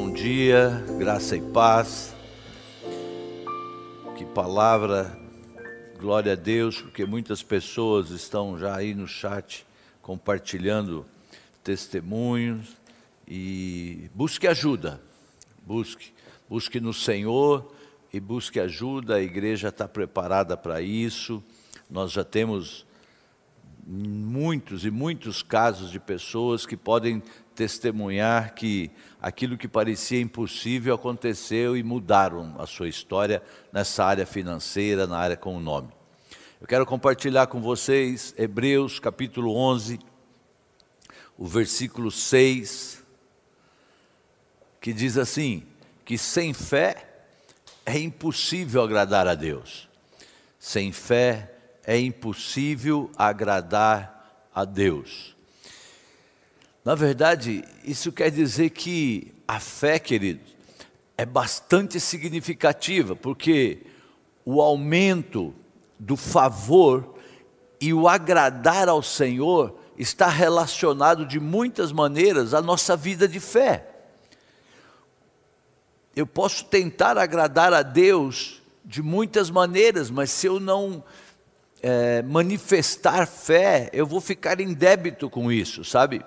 Bom dia, graça e paz. Que palavra, glória a Deus, porque muitas pessoas estão já aí no chat compartilhando testemunhos e busque ajuda. Busque, busque no Senhor e busque ajuda. A igreja está preparada para isso. Nós já temos muitos e muitos casos de pessoas que podem testemunhar que aquilo que parecia impossível aconteceu e mudaram a sua história nessa área financeira, na área com o nome. Eu quero compartilhar com vocês Hebreus capítulo 11, o versículo 6, que diz assim: que sem fé é impossível agradar a Deus. Sem fé é impossível agradar a Deus. Na verdade, isso quer dizer que a fé, querido, é bastante significativa, porque o aumento do favor e o agradar ao Senhor está relacionado de muitas maneiras à nossa vida de fé. Eu posso tentar agradar a Deus de muitas maneiras, mas se eu não é, manifestar fé, eu vou ficar em débito com isso, sabe?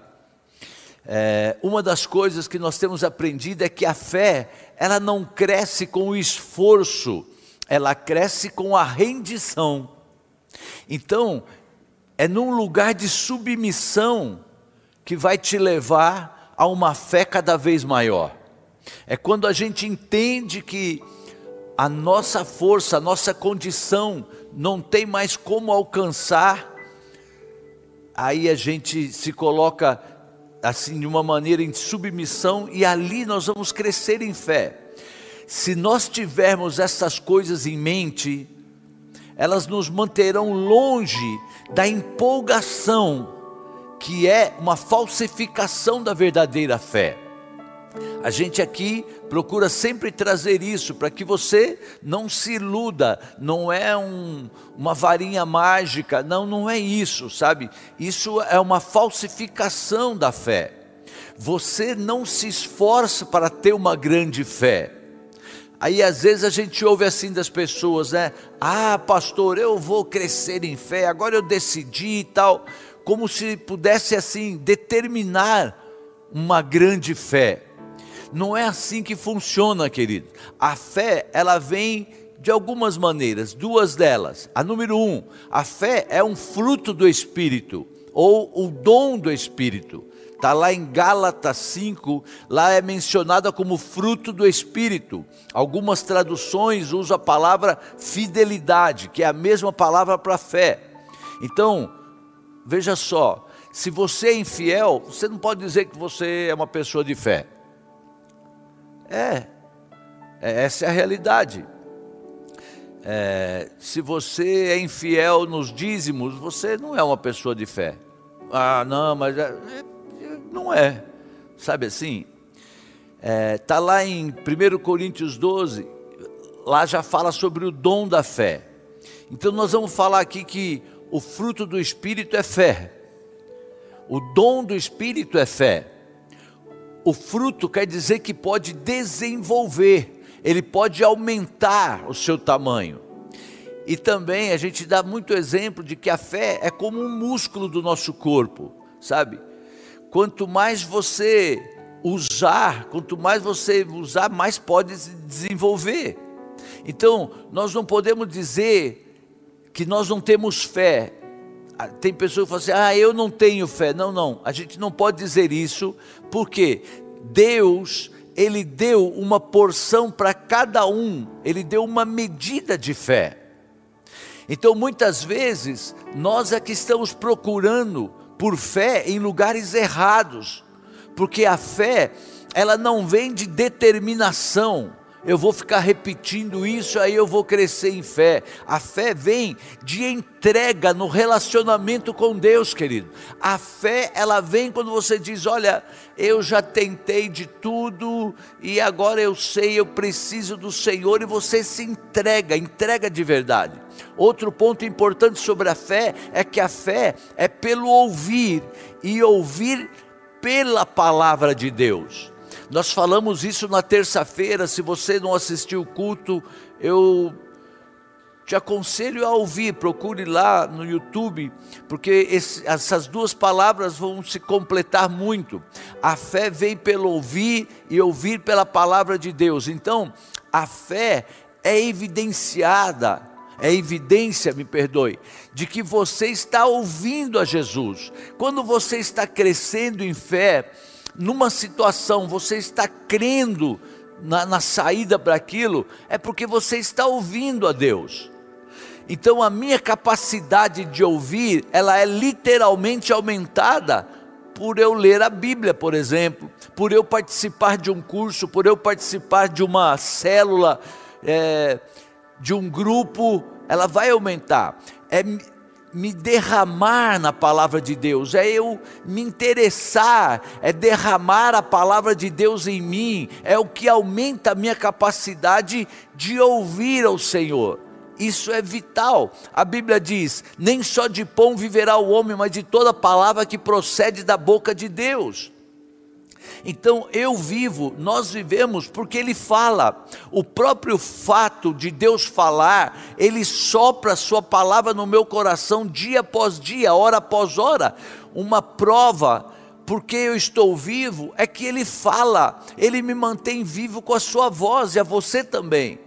É, uma das coisas que nós temos aprendido é que a fé, ela não cresce com o esforço, ela cresce com a rendição. Então, é num lugar de submissão que vai te levar a uma fé cada vez maior. É quando a gente entende que a nossa força, a nossa condição não tem mais como alcançar, aí a gente se coloca assim de uma maneira em submissão e ali nós vamos crescer em fé. Se nós tivermos essas coisas em mente, elas nos manterão longe da empolgação que é uma falsificação da verdadeira fé. A gente aqui procura sempre trazer isso para que você não se iluda, não é um, uma varinha mágica, não, não é isso, sabe? Isso é uma falsificação da fé. Você não se esforça para ter uma grande fé. Aí às vezes a gente ouve assim das pessoas, né? Ah, pastor, eu vou crescer em fé, agora eu decidi e tal, como se pudesse assim determinar uma grande fé. Não é assim que funciona, querido. A fé, ela vem de algumas maneiras, duas delas. A número um, a fé é um fruto do Espírito, ou o dom do Espírito. Está lá em Gálatas 5, lá é mencionada como fruto do Espírito. Algumas traduções usam a palavra fidelidade, que é a mesma palavra para fé. Então, veja só, se você é infiel, você não pode dizer que você é uma pessoa de fé. É, é, essa é a realidade. É, se você é infiel nos dízimos, você não é uma pessoa de fé. Ah, não, mas é, é, não é. Sabe assim? Está é, lá em 1 Coríntios 12, lá já fala sobre o dom da fé. Então nós vamos falar aqui que o fruto do Espírito é fé, o dom do Espírito é fé. O fruto quer dizer que pode desenvolver, ele pode aumentar o seu tamanho. E também a gente dá muito exemplo de que a fé é como um músculo do nosso corpo, sabe? Quanto mais você usar, quanto mais você usar, mais pode se desenvolver. Então, nós não podemos dizer que nós não temos fé, tem pessoas que falam assim: ah, eu não tenho fé. Não, não, a gente não pode dizer isso, porque Deus, Ele deu uma porção para cada um, Ele deu uma medida de fé. Então, muitas vezes, nós é que estamos procurando por fé em lugares errados, porque a fé, ela não vem de determinação, eu vou ficar repetindo isso, aí eu vou crescer em fé. A fé vem de entrega no relacionamento com Deus, querido. A fé, ela vem quando você diz: Olha, eu já tentei de tudo e agora eu sei, eu preciso do Senhor, e você se entrega, entrega de verdade. Outro ponto importante sobre a fé é que a fé é pelo ouvir e ouvir pela palavra de Deus. Nós falamos isso na terça-feira. Se você não assistiu o culto, eu te aconselho a ouvir, procure lá no YouTube, porque esse, essas duas palavras vão se completar muito. A fé vem pelo ouvir e ouvir pela palavra de Deus. Então, a fé é evidenciada, é evidência, me perdoe, de que você está ouvindo a Jesus. Quando você está crescendo em fé, numa situação, você está crendo na, na saída para aquilo, é porque você está ouvindo a Deus. Então a minha capacidade de ouvir, ela é literalmente aumentada por eu ler a Bíblia, por exemplo, por eu participar de um curso, por eu participar de uma célula, é, de um grupo, ela vai aumentar. É me derramar na palavra de Deus, é eu me interessar, é derramar a palavra de Deus em mim, é o que aumenta a minha capacidade de ouvir ao Senhor. Isso é vital. A Bíblia diz: nem só de pão viverá o homem, mas de toda palavra que procede da boca de Deus. Então eu vivo, nós vivemos porque Ele fala. O próprio fato de Deus falar, Ele sopra a Sua palavra no meu coração dia após dia, hora após hora. Uma prova porque eu estou vivo é que Ele fala, Ele me mantém vivo com a Sua voz e a você também.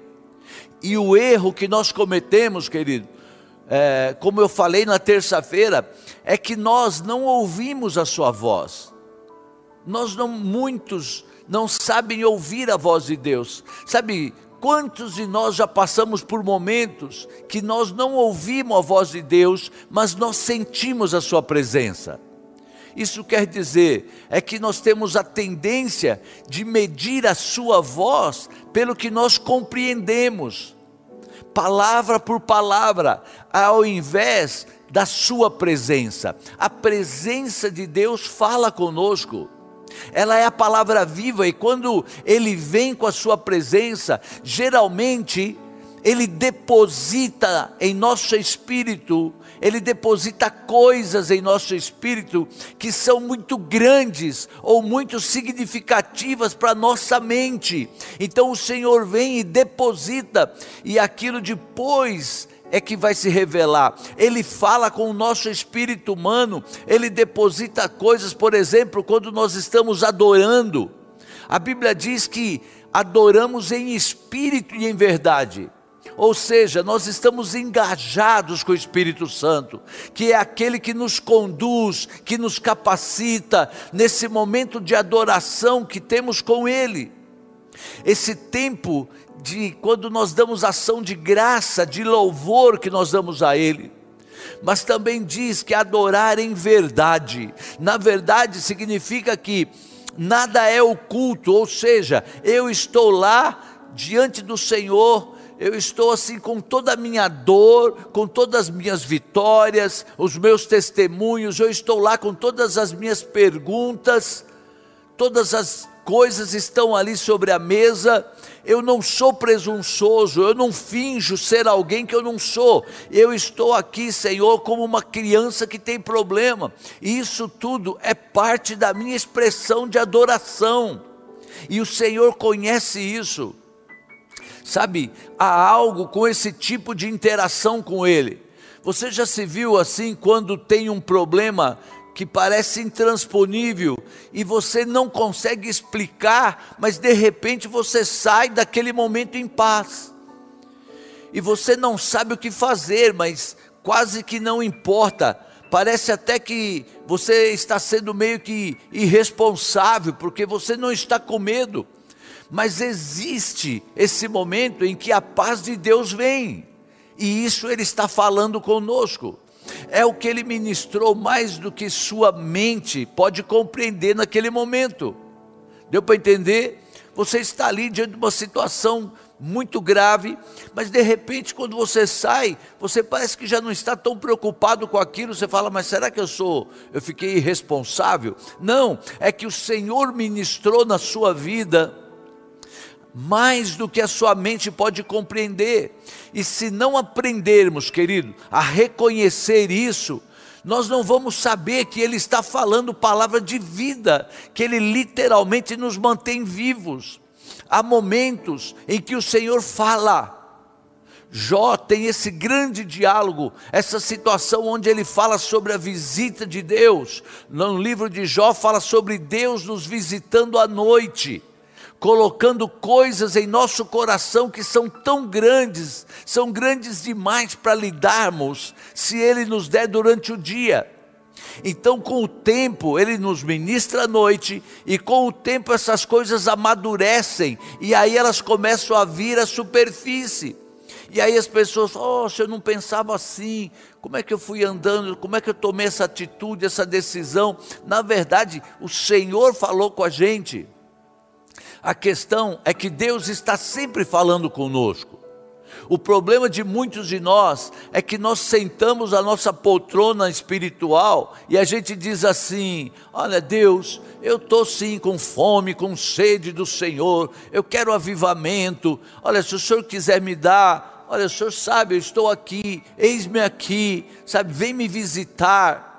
E o erro que nós cometemos, querido, é, como eu falei na terça-feira, é que nós não ouvimos a sua voz. Nós não, muitos não sabem ouvir a voz de Deus. Sabe, quantos de nós já passamos por momentos que nós não ouvimos a voz de Deus, mas nós sentimos a sua presença? Isso quer dizer é que nós temos a tendência de medir a sua voz pelo que nós compreendemos palavra por palavra, ao invés da sua presença. A presença de Deus fala conosco. Ela é a palavra viva e quando ele vem com a sua presença, geralmente ele deposita em nosso espírito ele deposita coisas em nosso espírito que são muito grandes ou muito significativas para nossa mente. Então o Senhor vem e deposita, e aquilo depois é que vai se revelar. Ele fala com o nosso espírito humano, ele deposita coisas, por exemplo, quando nós estamos adorando. A Bíblia diz que adoramos em espírito e em verdade. Ou seja, nós estamos engajados com o Espírito Santo, que é aquele que nos conduz, que nos capacita nesse momento de adoração que temos com Ele. Esse tempo de quando nós damos ação de graça, de louvor que nós damos a Ele. Mas também diz que adorar em verdade. Na verdade significa que nada é oculto, ou seja, eu estou lá diante do Senhor eu estou assim com toda a minha dor, com todas as minhas vitórias, os meus testemunhos, eu estou lá com todas as minhas perguntas, todas as coisas estão ali sobre a mesa. Eu não sou presunçoso, eu não finjo ser alguém que eu não sou. Eu estou aqui, Senhor, como uma criança que tem problema. E isso tudo é parte da minha expressão de adoração. E o Senhor conhece isso. Sabe, há algo com esse tipo de interação com Ele. Você já se viu assim quando tem um problema que parece intransponível e você não consegue explicar, mas de repente você sai daquele momento em paz. E você não sabe o que fazer, mas quase que não importa. Parece até que você está sendo meio que irresponsável, porque você não está com medo mas existe esse momento em que a paz de Deus vem, e isso Ele está falando conosco. É o que Ele ministrou mais do que sua mente pode compreender naquele momento. Deu para entender? Você está ali diante de uma situação muito grave, mas de repente, quando você sai, você parece que já não está tão preocupado com aquilo. Você fala, mas será que eu sou, eu fiquei irresponsável? Não, é que o Senhor ministrou na sua vida mais do que a sua mente pode compreender. E se não aprendermos, querido, a reconhecer isso, nós não vamos saber que Ele está falando palavra de vida, que Ele literalmente nos mantém vivos. Há momentos em que o Senhor fala. Jó tem esse grande diálogo, essa situação onde ele fala sobre a visita de Deus. No livro de Jó fala sobre Deus nos visitando à noite colocando coisas em nosso coração que são tão grandes, são grandes demais para lidarmos, se Ele nos der durante o dia. Então, com o tempo, Ele nos ministra à noite, e com o tempo essas coisas amadurecem, e aí elas começam a vir à superfície. E aí as pessoas, oh, eu não pensava assim, como é que eu fui andando, como é que eu tomei essa atitude, essa decisão? Na verdade, o Senhor falou com a gente. A questão é que Deus está sempre falando conosco. O problema de muitos de nós é que nós sentamos a nossa poltrona espiritual e a gente diz assim: Olha, Deus, eu estou sim com fome, com sede do Senhor, eu quero avivamento. Olha, se o Senhor quiser me dar, olha, o Senhor sabe, eu estou aqui, eis-me aqui, sabe, vem me visitar.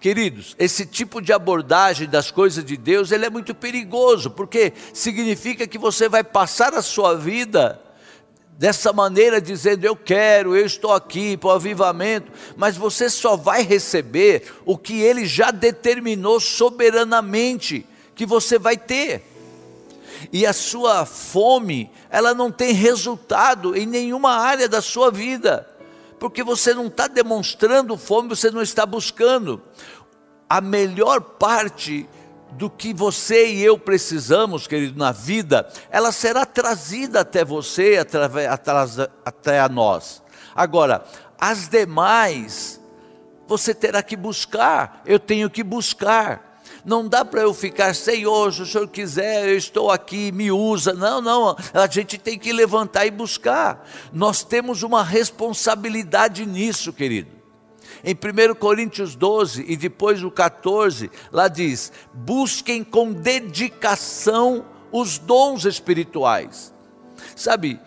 Queridos, esse tipo de abordagem das coisas de Deus, ele é muito perigoso, porque significa que você vai passar a sua vida dessa maneira dizendo eu quero, eu estou aqui para o avivamento, mas você só vai receber o que ele já determinou soberanamente que você vai ter. E a sua fome, ela não tem resultado em nenhuma área da sua vida porque você não está demonstrando fome, você não está buscando. A melhor parte do que você e eu precisamos, querido, na vida, ela será trazida até você, até a nós. Agora, as demais, você terá que buscar, eu tenho que buscar. Não dá para eu ficar, Senhor, se o Senhor quiser, eu estou aqui, me usa. Não, não, a gente tem que levantar e buscar. Nós temos uma responsabilidade nisso, querido. Em 1 Coríntios 12 e depois o 14, lá diz: busquem com dedicação os dons espirituais. Sabe,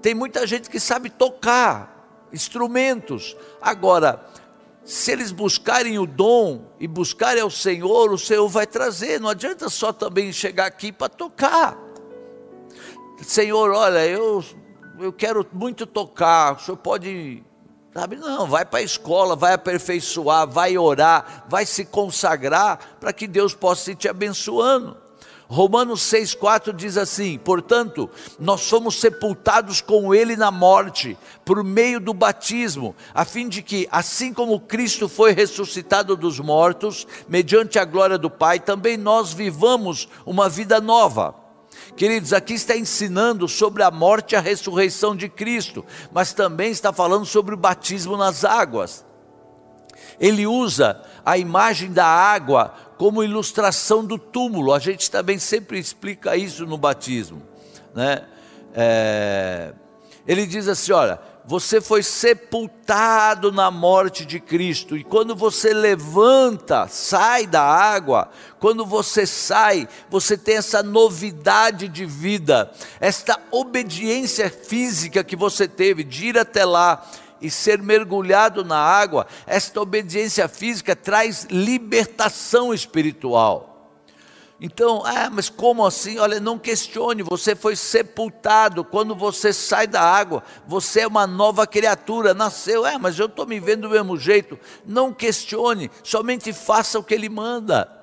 tem muita gente que sabe tocar instrumentos, agora, se eles buscarem o dom e buscarem ao Senhor, o Senhor vai trazer. Não adianta só também chegar aqui para tocar. Senhor, olha, eu, eu quero muito tocar, o Senhor pode. Sabe, não, vai para a escola, vai aperfeiçoar, vai orar, vai se consagrar para que Deus possa ir te abençoando. Romanos 6,4 diz assim: portanto, nós somos sepultados com Ele na morte, por meio do batismo, a fim de que, assim como Cristo foi ressuscitado dos mortos, mediante a glória do Pai, também nós vivamos uma vida nova. Queridos, aqui está ensinando sobre a morte e a ressurreição de Cristo, mas também está falando sobre o batismo nas águas. Ele usa a imagem da água como ilustração do túmulo. A gente também sempre explica isso no batismo. Né? É, ele diz assim: olha, você foi sepultado na morte de Cristo, e quando você levanta, sai da água, quando você sai, você tem essa novidade de vida, esta obediência física que você teve de ir até lá e ser mergulhado na água, esta obediência física traz libertação espiritual. Então, ah, mas como assim? Olha, não questione, você foi sepultado. Quando você sai da água, você é uma nova criatura, nasceu. É, mas eu estou me vendo do mesmo jeito. Não questione, somente faça o que ele manda.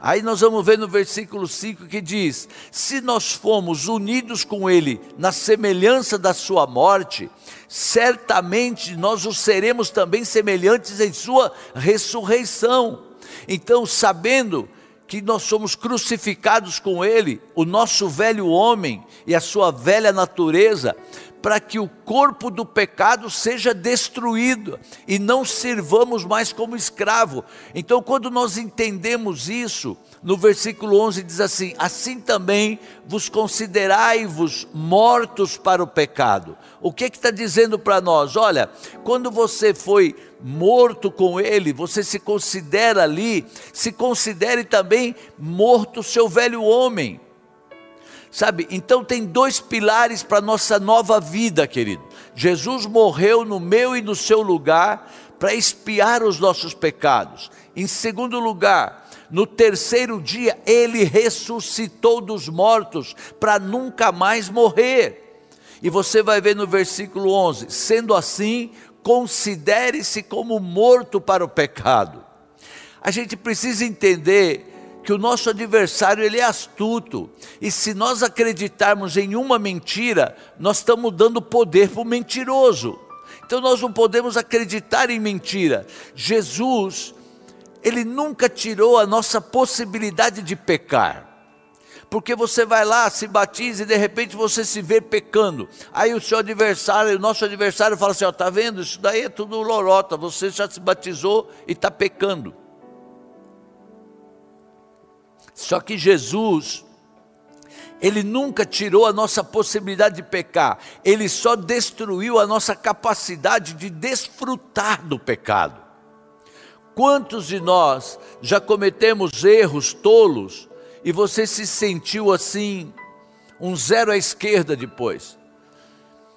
Aí nós vamos ver no versículo 5 que diz: Se nós fomos unidos com Ele na semelhança da Sua morte, certamente nós o seremos também semelhantes em Sua ressurreição. Então, sabendo que nós somos crucificados com Ele, o nosso velho homem e a sua velha natureza, para que o corpo do pecado seja destruído e não sirvamos mais como escravo. Então, quando nós entendemos isso, no versículo 11 diz assim: Assim também vos considerai-vos mortos para o pecado. O que está dizendo para nós? Olha, quando você foi morto com ele, você se considera ali, se considere também morto o seu velho homem. Sabe? Então tem dois pilares para nossa nova vida, querido. Jesus morreu no meu e no seu lugar para expiar os nossos pecados. Em segundo lugar, no terceiro dia, ele ressuscitou dos mortos para nunca mais morrer. E você vai ver no versículo 11: sendo assim, considere-se como morto para o pecado. A gente precisa entender que o nosso adversário ele é astuto. E se nós acreditarmos em uma mentira, nós estamos dando poder para o mentiroso. Então nós não podemos acreditar em mentira. Jesus, ele nunca tirou a nossa possibilidade de pecar. Porque você vai lá, se batiza e de repente você se vê pecando. Aí o seu adversário, o nosso adversário fala assim: ó, tá vendo? Isso daí é tudo lorota. Você já se batizou e está pecando. Só que Jesus, ele nunca tirou a nossa possibilidade de pecar, ele só destruiu a nossa capacidade de desfrutar do pecado. Quantos de nós já cometemos erros tolos e você se sentiu assim, um zero à esquerda depois?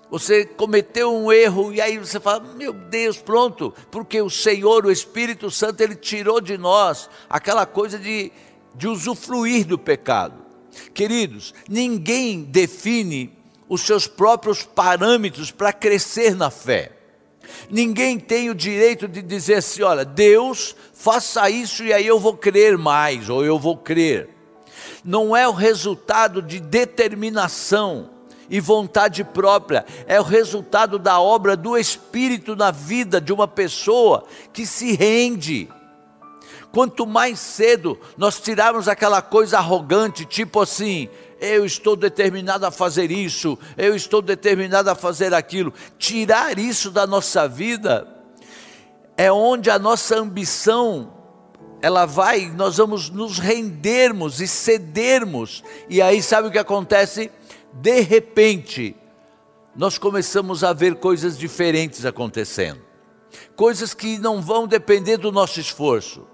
Você cometeu um erro e aí você fala: Meu Deus, pronto, porque o Senhor, o Espírito Santo, ele tirou de nós aquela coisa de de usufruir do pecado. Queridos, ninguém define os seus próprios parâmetros para crescer na fé. Ninguém tem o direito de dizer assim: olha, Deus, faça isso e aí eu vou crer mais, ou eu vou crer. Não é o resultado de determinação e vontade própria, é o resultado da obra do Espírito na vida de uma pessoa que se rende Quanto mais cedo nós tirarmos aquela coisa arrogante, tipo assim, eu estou determinado a fazer isso, eu estou determinado a fazer aquilo, tirar isso da nossa vida, é onde a nossa ambição ela vai, nós vamos nos rendermos e cedermos, e aí sabe o que acontece? De repente, nós começamos a ver coisas diferentes acontecendo, coisas que não vão depender do nosso esforço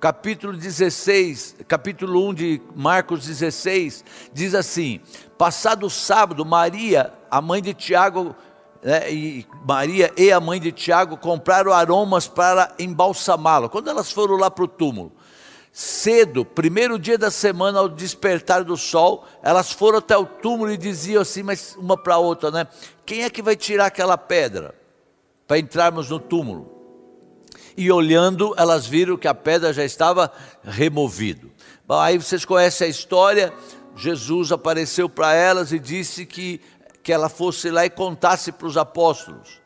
capítulo 16, capítulo 1 de Marcos 16, diz assim: Passado o sábado, Maria, a mãe de Tiago, né, e Maria e a mãe de Tiago compraram aromas para embalsamá-lo. Quando elas foram lá para o túmulo, cedo, primeiro dia da semana, ao despertar do sol, elas foram até o túmulo e diziam assim, mas uma para a outra, né? Quem é que vai tirar aquela pedra para entrarmos no túmulo? E olhando, elas viram que a pedra já estava removida. Aí vocês conhecem a história. Jesus apareceu para elas e disse que, que ela fosse lá e contasse para os apóstolos.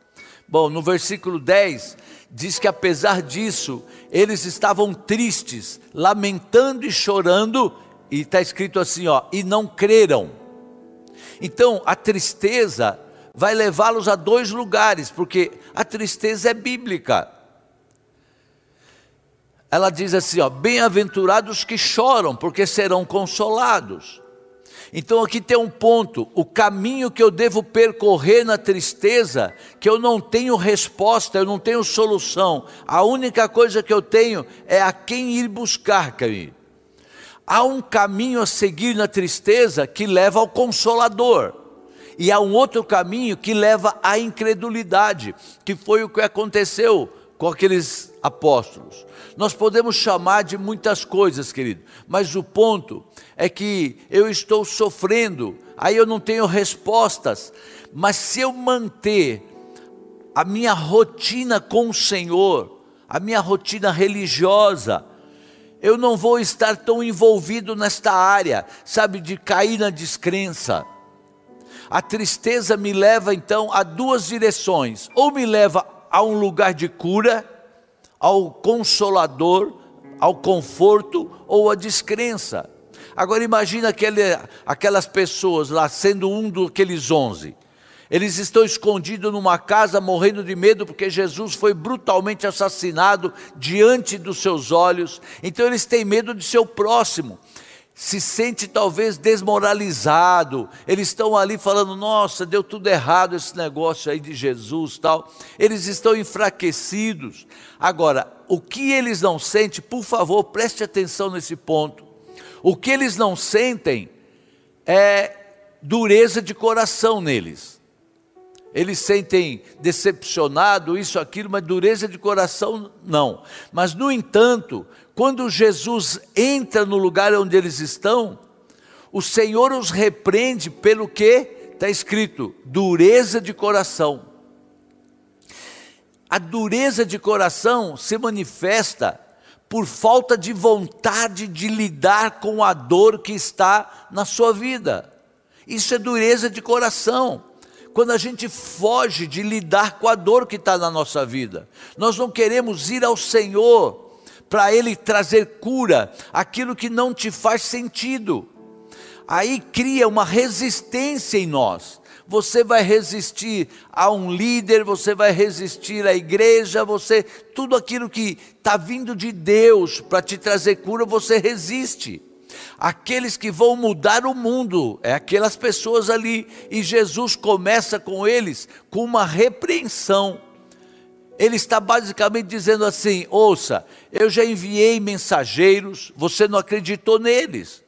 Bom, no versículo 10, diz que apesar disso, eles estavam tristes, lamentando e chorando, e está escrito assim: ó, e não creram. Então, a tristeza vai levá-los a dois lugares, porque a tristeza é bíblica ela diz assim: ó, bem-aventurados que choram, porque serão consolados. Então aqui tem um ponto: o caminho que eu devo percorrer na tristeza, que eu não tenho resposta, eu não tenho solução, a única coisa que eu tenho é a quem ir buscar, querido. Há um caminho a seguir na tristeza que leva ao consolador. E há um outro caminho que leva à incredulidade, que foi o que aconteceu com aqueles apóstolos. Nós podemos chamar de muitas coisas, querido, mas o ponto é que eu estou sofrendo, aí eu não tenho respostas, mas se eu manter a minha rotina com o Senhor, a minha rotina religiosa, eu não vou estar tão envolvido nesta área, sabe, de cair na descrença. A tristeza me leva então a duas direções: ou me leva a um lugar de cura, ao consolador, ao conforto ou à descrença. Agora imagina aquele, aquelas pessoas lá sendo um daqueles onze. Eles estão escondidos numa casa morrendo de medo porque Jesus foi brutalmente assassinado diante dos seus olhos. Então eles têm medo de seu próximo se sente talvez desmoralizado, eles estão ali falando, nossa, deu tudo errado esse negócio aí de Jesus tal, eles estão enfraquecidos. Agora, o que eles não sentem, por favor, preste atenção nesse ponto. O que eles não sentem é dureza de coração neles. eles sentem decepcionado, isso, aquilo, mas dureza de coração não. Mas, no entanto, quando Jesus entra no lugar onde eles estão, o Senhor os repreende pelo que está escrito: dureza de coração. A dureza de coração se manifesta por falta de vontade de lidar com a dor que está na sua vida. Isso é dureza de coração. Quando a gente foge de lidar com a dor que está na nossa vida, nós não queremos ir ao Senhor para Ele trazer cura, aquilo que não te faz sentido. Aí cria uma resistência em nós você vai resistir a um líder, você vai resistir à igreja, você tudo aquilo que está vindo de Deus para te trazer cura, você resiste. Aqueles que vão mudar o mundo, é aquelas pessoas ali, e Jesus começa com eles com uma repreensão. Ele está basicamente dizendo assim: ouça, eu já enviei mensageiros, você não acreditou neles.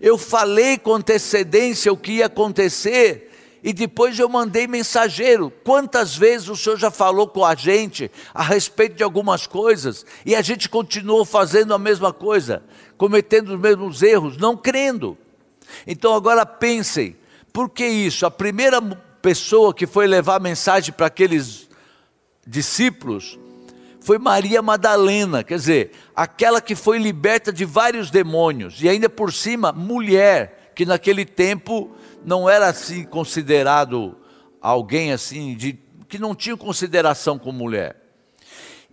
Eu falei com antecedência o que ia acontecer, e depois eu mandei mensageiro. Quantas vezes o Senhor já falou com a gente a respeito de algumas coisas e a gente continuou fazendo a mesma coisa, cometendo os mesmos erros, não crendo. Então agora pensem, por que isso? A primeira pessoa que foi levar a mensagem para aqueles discípulos foi Maria Madalena, quer dizer, aquela que foi liberta de vários demônios e ainda por cima, mulher, que naquele tempo não era assim considerado alguém assim de que não tinha consideração com mulher.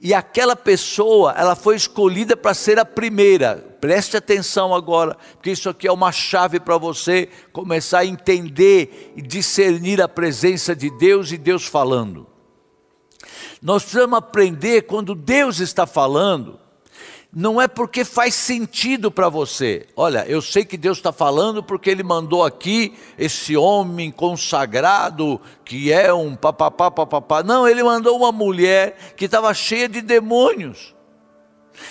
E aquela pessoa, ela foi escolhida para ser a primeira. Preste atenção agora, porque isso aqui é uma chave para você começar a entender e discernir a presença de Deus e Deus falando. Nós precisamos aprender quando Deus está falando, não é porque faz sentido para você. Olha, eu sei que Deus está falando porque Ele mandou aqui esse homem consagrado que é um papapá, papapá. Não, Ele mandou uma mulher que estava cheia de demônios.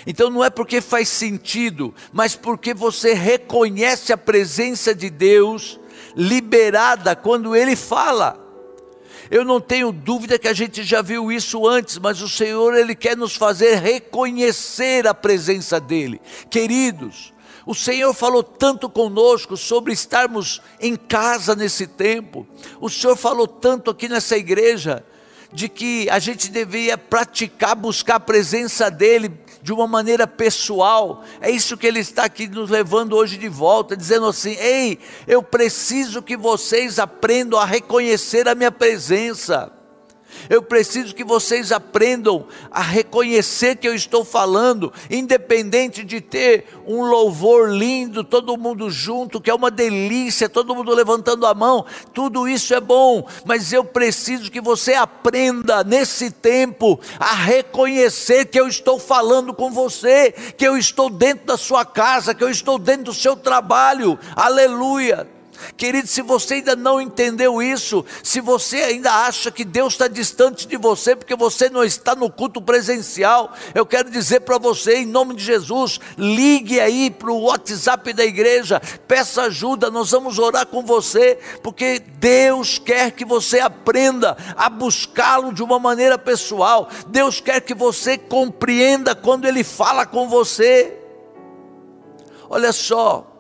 Então não é porque faz sentido, mas porque você reconhece a presença de Deus liberada quando Ele fala. Eu não tenho dúvida que a gente já viu isso antes, mas o Senhor ele quer nos fazer reconhecer a presença dele. Queridos, o Senhor falou tanto conosco sobre estarmos em casa nesse tempo. O Senhor falou tanto aqui nessa igreja de que a gente deveria praticar, buscar a presença dele de uma maneira pessoal. É isso que ele está aqui nos levando hoje de volta, dizendo assim: ei, eu preciso que vocês aprendam a reconhecer a minha presença. Eu preciso que vocês aprendam a reconhecer que eu estou falando, independente de ter um louvor lindo, todo mundo junto, que é uma delícia, todo mundo levantando a mão, tudo isso é bom, mas eu preciso que você aprenda nesse tempo a reconhecer que eu estou falando com você, que eu estou dentro da sua casa, que eu estou dentro do seu trabalho, aleluia. Querido, se você ainda não entendeu isso, se você ainda acha que Deus está distante de você porque você não está no culto presencial, eu quero dizer para você, em nome de Jesus, ligue aí para o WhatsApp da igreja, peça ajuda, nós vamos orar com você, porque Deus quer que você aprenda a buscá-lo de uma maneira pessoal, Deus quer que você compreenda quando Ele fala com você. Olha só,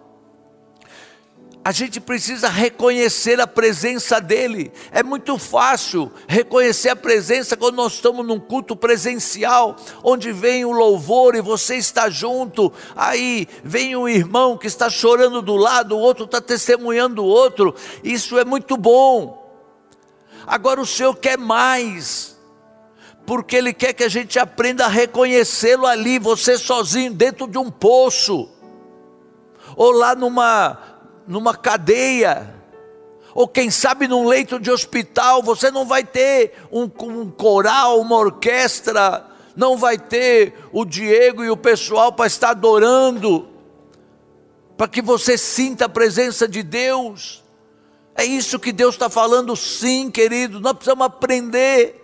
a gente precisa reconhecer a presença dEle. É muito fácil reconhecer a presença quando nós estamos num culto presencial, onde vem o louvor e você está junto. Aí vem um irmão que está chorando do lado, o outro está testemunhando o outro. Isso é muito bom. Agora o Senhor quer mais porque Ele quer que a gente aprenda a reconhecê-lo ali, você sozinho, dentro de um poço, ou lá numa, numa cadeia, ou quem sabe num leito de hospital, você não vai ter um, um coral, uma orquestra, não vai ter o Diego e o pessoal para estar adorando, para que você sinta a presença de Deus. É isso que Deus está falando, sim, querido. Nós precisamos aprender.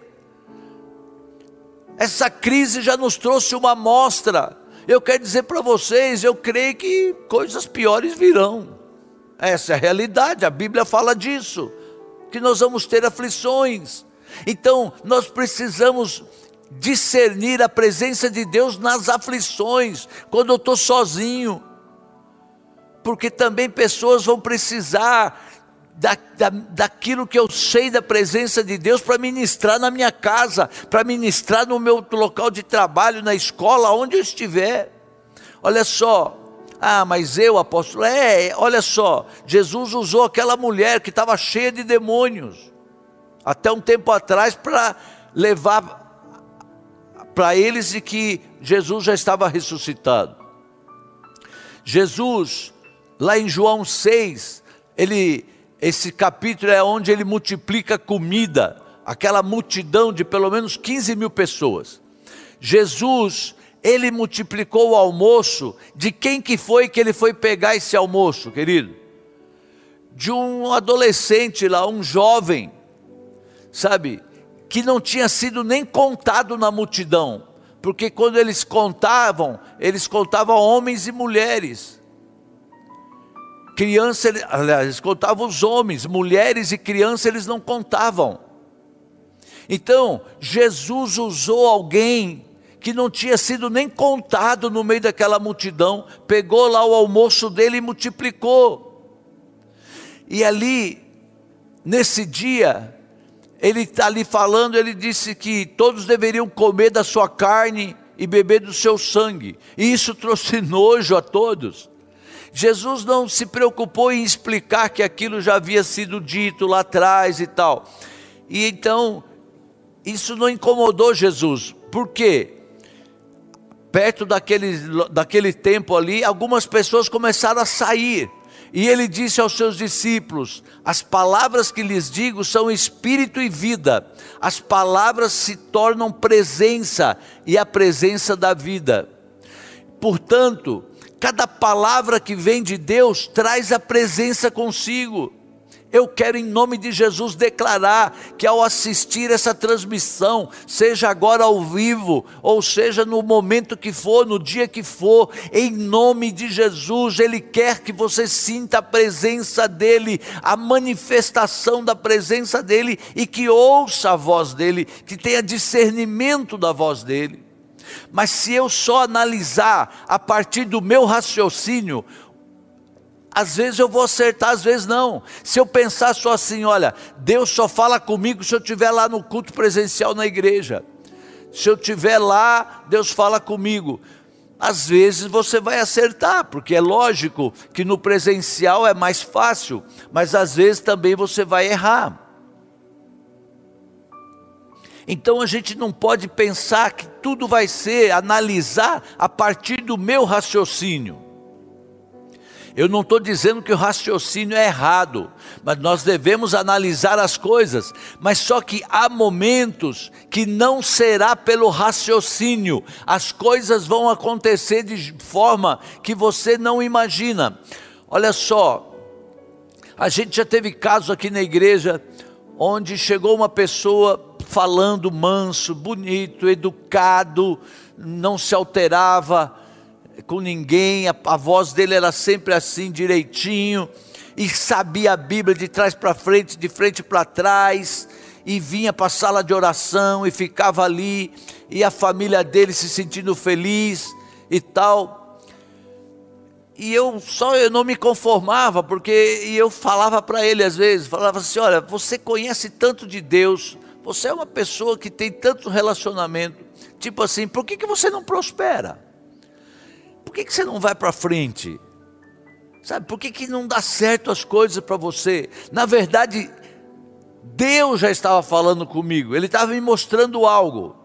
Essa crise já nos trouxe uma amostra. Eu quero dizer para vocês, eu creio que coisas piores virão. Essa é a realidade, a Bíblia fala disso. que nós vamos ter aflições. Então, nós precisamos discernir a presença de Deus nas aflições, quando eu estou sozinho, porque também pessoas vão precisar da, da, daquilo que eu sei da presença de Deus para ministrar na minha casa, para ministrar no meu local de trabalho, na escola, onde eu estiver. Olha só, ah, mas eu, apóstolo, é, olha só, Jesus usou aquela mulher que estava cheia de demônios, até um tempo atrás, para levar para eles de que Jesus já estava ressuscitado. Jesus, lá em João 6, ele esse capítulo é onde ele multiplica comida, aquela multidão de pelo menos 15 mil pessoas. Jesus, ele multiplicou o almoço, de quem que foi que ele foi pegar esse almoço, querido? De um adolescente lá, um jovem, sabe, que não tinha sido nem contado na multidão, porque quando eles contavam, eles contavam homens e mulheres. Criança, aliás, eles contavam os homens, mulheres e crianças eles não contavam. Então, Jesus usou alguém que não tinha sido nem contado no meio daquela multidão, pegou lá o almoço dele e multiplicou. E ali, nesse dia, ele está ali falando, ele disse que todos deveriam comer da sua carne e beber do seu sangue. E isso trouxe nojo a todos. Jesus não se preocupou em explicar que aquilo já havia sido dito lá atrás e tal. E então, isso não incomodou Jesus. Por quê? Perto daquele, daquele tempo ali, algumas pessoas começaram a sair. E ele disse aos seus discípulos: As palavras que lhes digo são espírito e vida. As palavras se tornam presença e a presença da vida. Portanto, Cada palavra que vem de Deus traz a presença consigo. Eu quero, em nome de Jesus, declarar que ao assistir essa transmissão, seja agora ao vivo, ou seja no momento que for, no dia que for, em nome de Jesus, Ele quer que você sinta a presença dEle, a manifestação da presença dEle e que ouça a voz dEle, que tenha discernimento da voz dEle. Mas se eu só analisar a partir do meu raciocínio, às vezes eu vou acertar, às vezes não. Se eu pensar só assim, olha, Deus só fala comigo se eu estiver lá no culto presencial na igreja. Se eu estiver lá, Deus fala comigo. Às vezes você vai acertar, porque é lógico que no presencial é mais fácil, mas às vezes também você vai errar. Então a gente não pode pensar que tudo vai ser analisar a partir do meu raciocínio. Eu não estou dizendo que o raciocínio é errado, mas nós devemos analisar as coisas. Mas só que há momentos que não será pelo raciocínio, as coisas vão acontecer de forma que você não imagina. Olha só, a gente já teve casos aqui na igreja onde chegou uma pessoa falando manso, bonito, educado, não se alterava com ninguém, a, a voz dele era sempre assim, direitinho, e sabia a Bíblia de trás para frente, de frente para trás, e vinha para a sala de oração e ficava ali, e a família dele se sentindo feliz e tal. E eu só eu não me conformava, porque eu falava para ele às vezes, falava assim: olha, você conhece tanto de Deus, você é uma pessoa que tem tanto relacionamento, tipo assim, por que, que você não prospera? Que, que você não vai para frente? Sabe, por que, que não dá certo as coisas para você? Na verdade, Deus já estava falando comigo, Ele estava me mostrando algo.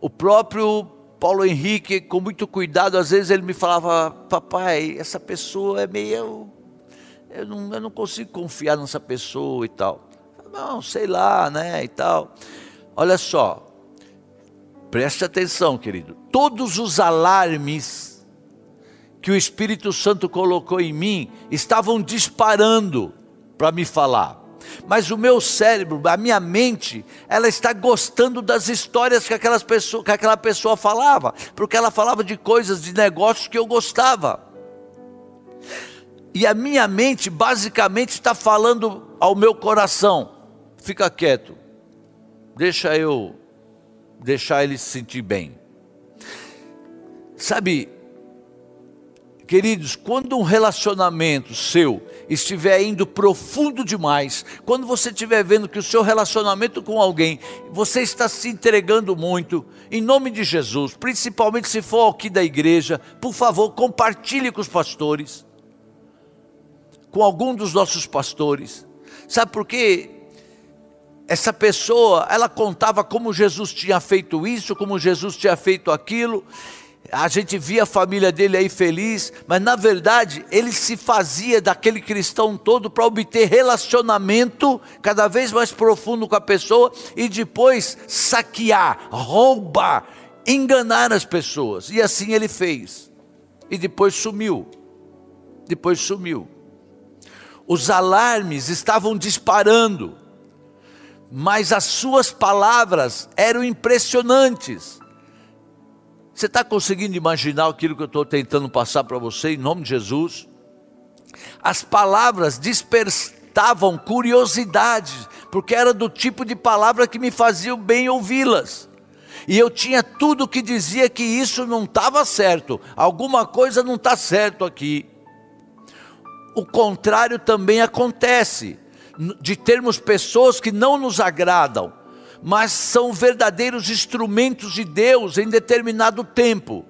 O próprio Paulo Henrique, com muito cuidado, às vezes ele me falava: Papai, essa pessoa é meio. Eu não, eu não consigo confiar nessa pessoa e tal. Não, sei lá, né, e tal. Olha só, preste atenção, querido. Todos os alarmes que o Espírito Santo colocou em mim estavam disparando para me falar. Mas o meu cérebro, a minha mente, ela está gostando das histórias que, aquelas pessoa, que aquela pessoa falava, porque ela falava de coisas, de negócios que eu gostava. e a minha mente basicamente está falando ao meu coração: fica quieto, deixa eu deixar ele se sentir bem. Sabe, queridos, quando um relacionamento seu estiver indo profundo demais, quando você estiver vendo que o seu relacionamento com alguém, você está se entregando muito, em nome de Jesus, principalmente se for aqui da igreja, por favor, compartilhe com os pastores, com algum dos nossos pastores. Sabe por quê? essa pessoa, ela contava como Jesus tinha feito isso, como Jesus tinha feito aquilo, a gente via a família dele aí feliz, mas na verdade ele se fazia daquele cristão todo para obter relacionamento cada vez mais profundo com a pessoa e depois saquear, roubar, enganar as pessoas. E assim ele fez. E depois sumiu. Depois sumiu. Os alarmes estavam disparando, mas as suas palavras eram impressionantes. Você está conseguindo imaginar aquilo que eu estou tentando passar para você em nome de Jesus? As palavras despertavam curiosidade, porque era do tipo de palavra que me fazia bem ouvi-las. E eu tinha tudo que dizia que isso não estava certo, alguma coisa não está certo aqui. O contrário também acontece, de termos pessoas que não nos agradam, mas são verdadeiros instrumentos de Deus em determinado tempo.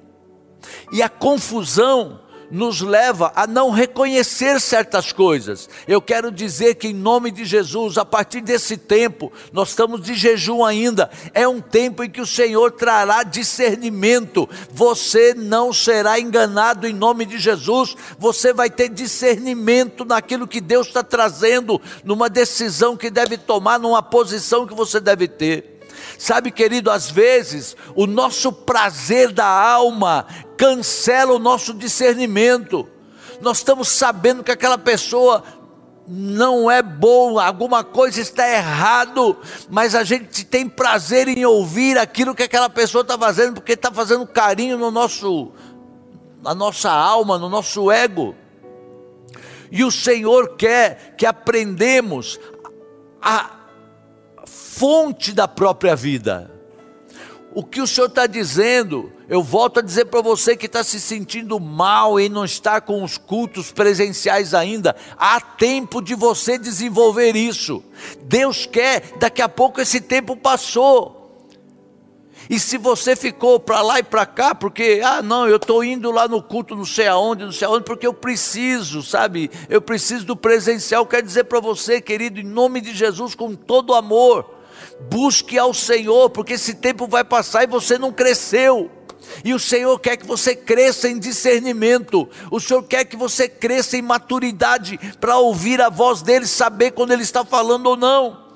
E a confusão nos leva a não reconhecer certas coisas. Eu quero dizer que, em nome de Jesus, a partir desse tempo, nós estamos de jejum ainda, é um tempo em que o Senhor trará discernimento. Você não será enganado em nome de Jesus, você vai ter discernimento naquilo que Deus está trazendo, numa decisão que deve tomar, numa posição que você deve ter. Sabe, querido, às vezes o nosso prazer da alma cancela o nosso discernimento. Nós estamos sabendo que aquela pessoa não é boa, alguma coisa está errado, mas a gente tem prazer em ouvir aquilo que aquela pessoa está fazendo, porque está fazendo carinho no nosso, na nossa alma, no nosso ego. E o Senhor quer que aprendemos a fonte da própria vida. O que o Senhor está dizendo, eu volto a dizer para você que está se sentindo mal e não está com os cultos presenciais ainda, há tempo de você desenvolver isso. Deus quer, daqui a pouco esse tempo passou. E se você ficou para lá e para cá, porque, ah, não, eu estou indo lá no culto, não sei aonde, não sei aonde, porque eu preciso, sabe? Eu preciso do presencial. Quero dizer para você, querido, em nome de Jesus, com todo amor, busque ao Senhor, porque esse tempo vai passar e você não cresceu. E o Senhor quer que você cresça em discernimento, o Senhor quer que você cresça em maturidade para ouvir a voz dele, saber quando ele está falando ou não,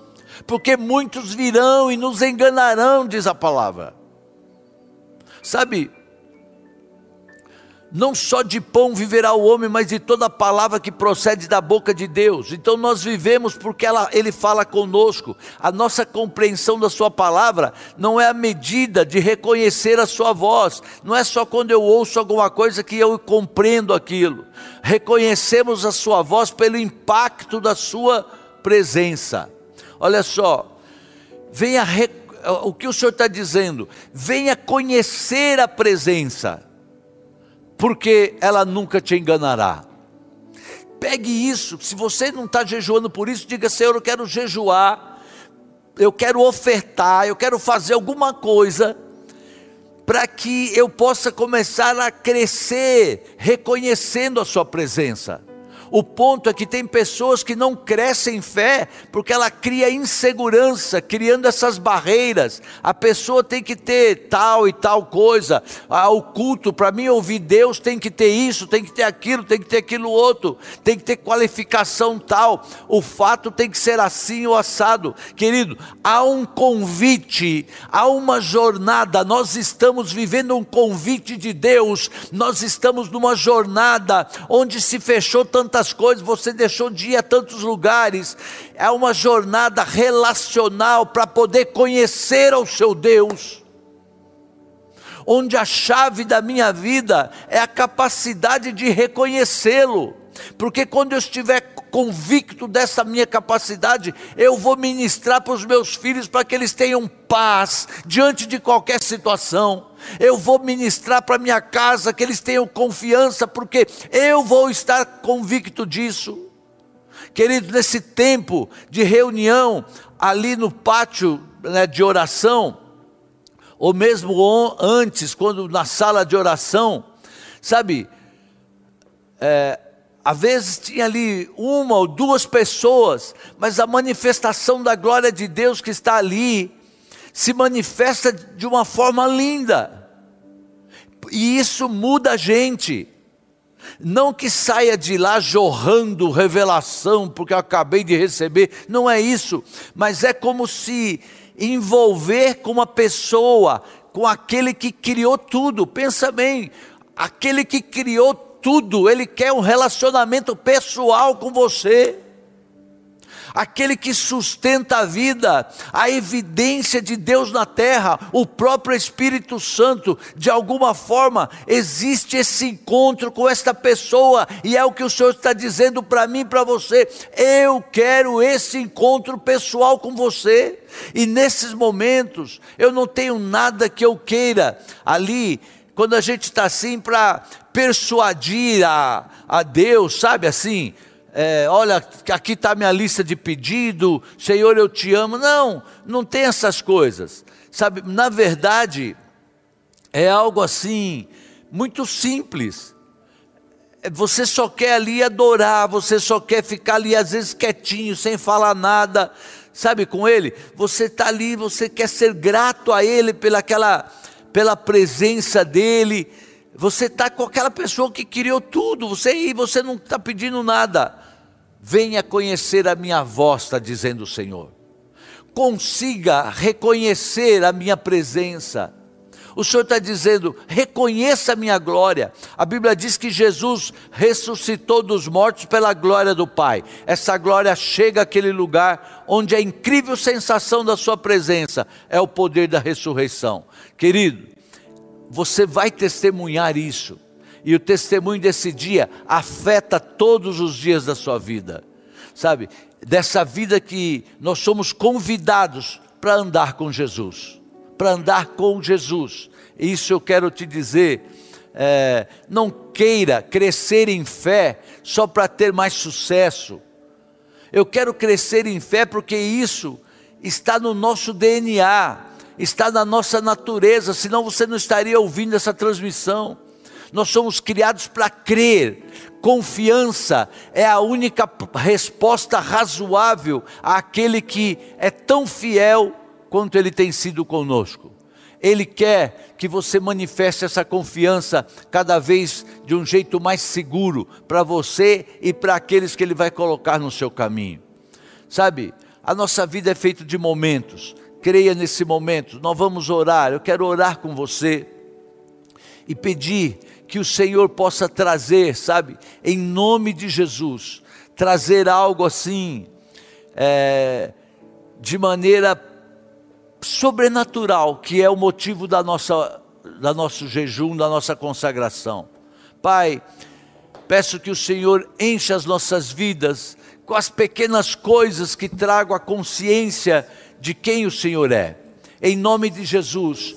porque muitos virão e nos enganarão, diz a palavra. Sabe, não só de pão viverá o homem, mas de toda palavra que procede da boca de Deus. Então nós vivemos porque ela, Ele fala conosco. A nossa compreensão da Sua palavra não é a medida de reconhecer a Sua voz. Não é só quando eu ouço alguma coisa que eu compreendo aquilo. Reconhecemos a Sua voz pelo impacto da Sua presença. Olha só, venha o que o Senhor está dizendo, venha conhecer a presença porque ela nunca te enganará. Pegue isso, se você não está jejuando por isso, diga: Senhor, eu quero jejuar, eu quero ofertar, eu quero fazer alguma coisa para que eu possa começar a crescer, reconhecendo a Sua presença. O ponto é que tem pessoas que não crescem em fé porque ela cria insegurança, criando essas barreiras. A pessoa tem que ter tal e tal coisa. Ah, o culto, para mim ouvir Deus, tem que ter isso, tem que ter aquilo, tem que ter aquilo outro, tem que ter qualificação tal. O fato tem que ser assim ou assado. Querido, há um convite, há uma jornada. Nós estamos vivendo um convite de Deus. Nós estamos numa jornada onde se fechou tanta tantas coisas, você deixou de ir a tantos lugares. É uma jornada relacional para poder conhecer ao seu Deus. Onde a chave da minha vida é a capacidade de reconhecê-lo. porque quando eu estiver convicto dessa minha capacidade, eu vou ministrar para os meus filhos para que eles tenham paz diante de qualquer situação. Eu vou ministrar para minha casa que eles tenham confiança, porque eu vou estar convicto disso. Querido, nesse tempo de reunião, ali no pátio né, de oração, ou mesmo antes, quando na sala de oração, sabe, é, às vezes tinha ali uma ou duas pessoas, mas a manifestação da glória de Deus que está ali se manifesta de uma forma linda, e isso muda a gente. Não que saia de lá jorrando revelação, porque eu acabei de receber, não é isso, mas é como se envolver com uma pessoa, com aquele que criou tudo. Pensa bem, aquele que criou tudo, ele quer um relacionamento pessoal com você aquele que sustenta a vida, a evidência de Deus na terra, o próprio Espírito Santo, de alguma forma existe esse encontro com esta pessoa, e é o que o Senhor está dizendo para mim e para você. Eu quero esse encontro pessoal com você, e nesses momentos eu não tenho nada que eu queira ali, quando a gente está assim para persuadir a, a Deus, sabe assim? é, olha, aqui está minha lista de pedido, Senhor, eu te amo. Não, não tem essas coisas. Sabe, na verdade, é algo assim, muito simples. É, você só quer ali adorar, você só quer ficar ali, às vezes, quietinho, sem falar nada, sabe, com Ele. Você está ali, você quer ser grato a Ele pela, aquela, pela presença dEle. Você está com aquela pessoa que criou tudo, você e você não está pedindo nada. Venha conhecer a minha voz, está dizendo o Senhor. Consiga reconhecer a minha presença. O Senhor está dizendo: reconheça a minha glória. A Bíblia diz que Jesus ressuscitou dos mortos pela glória do Pai. Essa glória chega àquele lugar onde a incrível sensação da Sua presença é o poder da ressurreição. Querido, você vai testemunhar isso e o testemunho desse dia afeta todos os dias da sua vida, sabe? Dessa vida que nós somos convidados para andar com Jesus, para andar com Jesus. Isso eu quero te dizer. É, não queira crescer em fé só para ter mais sucesso. Eu quero crescer em fé porque isso está no nosso DNA, está na nossa natureza, senão você não estaria ouvindo essa transmissão. Nós somos criados para crer. Confiança é a única resposta razoável àquele que é tão fiel quanto ele tem sido conosco. Ele quer que você manifeste essa confiança cada vez de um jeito mais seguro para você e para aqueles que ele vai colocar no seu caminho. Sabe, a nossa vida é feita de momentos. Creia nesse momento. Nós vamos orar. Eu quero orar com você e pedir que o Senhor possa trazer, sabe, em nome de Jesus, trazer algo assim, é, de maneira sobrenatural que é o motivo da nossa, da nosso jejum, da nossa consagração. Pai, peço que o Senhor encha as nossas vidas com as pequenas coisas que tragam a consciência de quem o Senhor é. Em nome de Jesus.